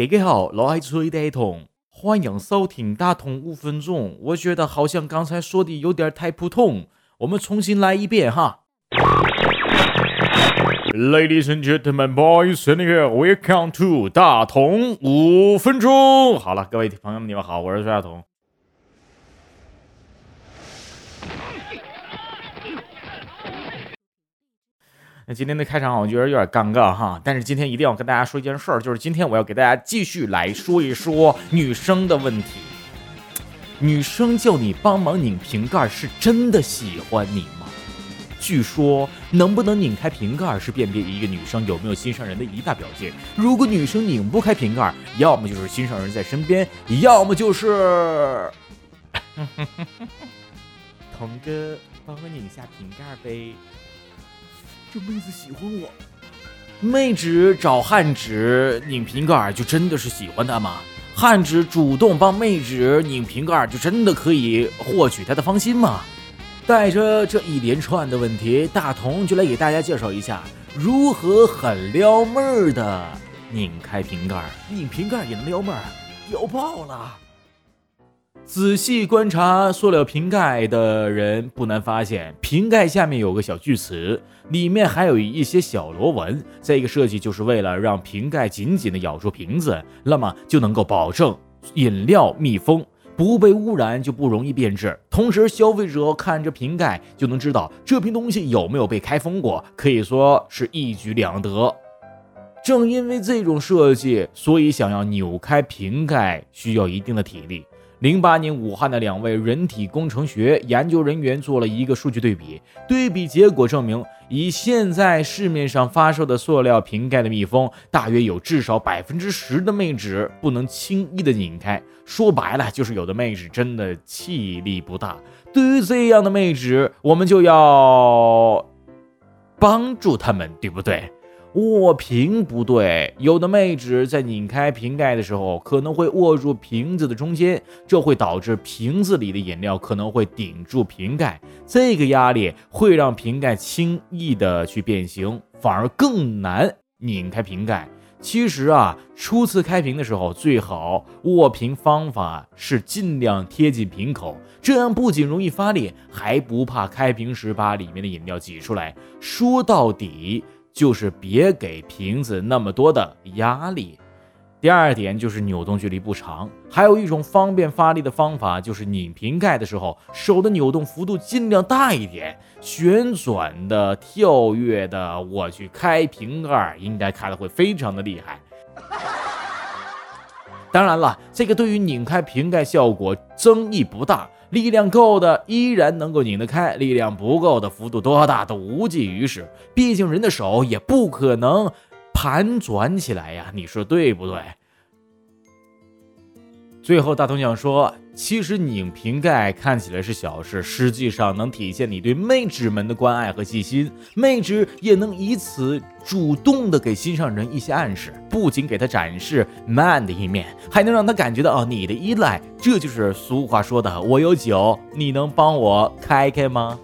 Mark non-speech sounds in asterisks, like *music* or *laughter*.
大家好，我系崔大同，欢迎收听大同五分钟。我觉得好像刚才说的有点太普通，我们重新来一遍哈。Ladies and gentlemen, boys and girls, welcome to 大同五分钟。好了，各位朋友们，你们好，我是崔大同。那今天的开场我觉得有点尴尬哈，但是今天一定要跟大家说一件事儿，就是今天我要给大家继续来说一说女生的问题。女生叫你帮忙拧瓶盖，是真的喜欢你吗？据说能不能拧开瓶盖是辨别一个女生有没有心上人的一大表现。如果女生拧不开瓶盖，要么就是心上人在身边，要么就是 *laughs* *laughs* 童哥帮我拧下瓶盖呗。这妹子喜欢我，妹纸找汉纸拧瓶盖，就真的是喜欢他吗？汉纸主动帮妹纸拧瓶盖，就真的可以获取她的芳心吗？带着这一连串的问题，大同就来给大家介绍一下如何很撩妹儿的拧开瓶盖。拧瓶盖也能撩妹儿，屌爆了！仔细观察塑料瓶盖的人，不难发现，瓶盖下面有个小锯齿，里面还有一些小螺纹。这个设计就是为了让瓶盖紧紧地咬住瓶子，那么就能够保证饮料密封，不被污染，就不容易变质。同时，消费者看着瓶盖就能知道这瓶东西有没有被开封过，可以说是一举两得。正因为这种设计，所以想要扭开瓶盖需要一定的体力。零八年，武汉的两位人体工程学研究人员做了一个数据对比，对比结果证明，以现在市面上发售的塑料瓶盖的密封，大约有至少百分之十的妹纸不能轻易的拧开。说白了，就是有的妹纸真的气力不大。对于这样的妹纸，我们就要帮助他们，对不对？握瓶不对，有的妹纸在拧开瓶盖的时候，可能会握住瓶子的中间，这会导致瓶子里的饮料可能会顶住瓶盖，这个压力会让瓶盖轻易的去变形，反而更难拧开瓶盖。其实啊，初次开瓶的时候，最好握瓶方法是尽量贴近瓶口，这样不仅容易发力，还不怕开瓶时把里面的饮料挤出来。说到底。就是别给瓶子那么多的压力。第二点就是扭动距离不长。还有一种方便发力的方法，就是拧瓶盖的时候，手的扭动幅度尽量大一点，旋转的、跳跃的，我去开瓶盖，应该开的会非常的厉害。当然了，这个对于拧开瓶盖效果争议不大。力量够的依然能够拧得开，力量不够的幅度多大都无济于事。毕竟人的手也不可能盘转起来呀，你说对不对？最后，大同想说，其实拧瓶盖看起来是小事，实际上能体现你对妹纸们的关爱和细心。妹纸也能以此主动的给心上人一些暗示，不仅给他展示 man 的一面，还能让他感觉到哦你的依赖。这就是俗话说的“我有酒，你能帮我开开吗？”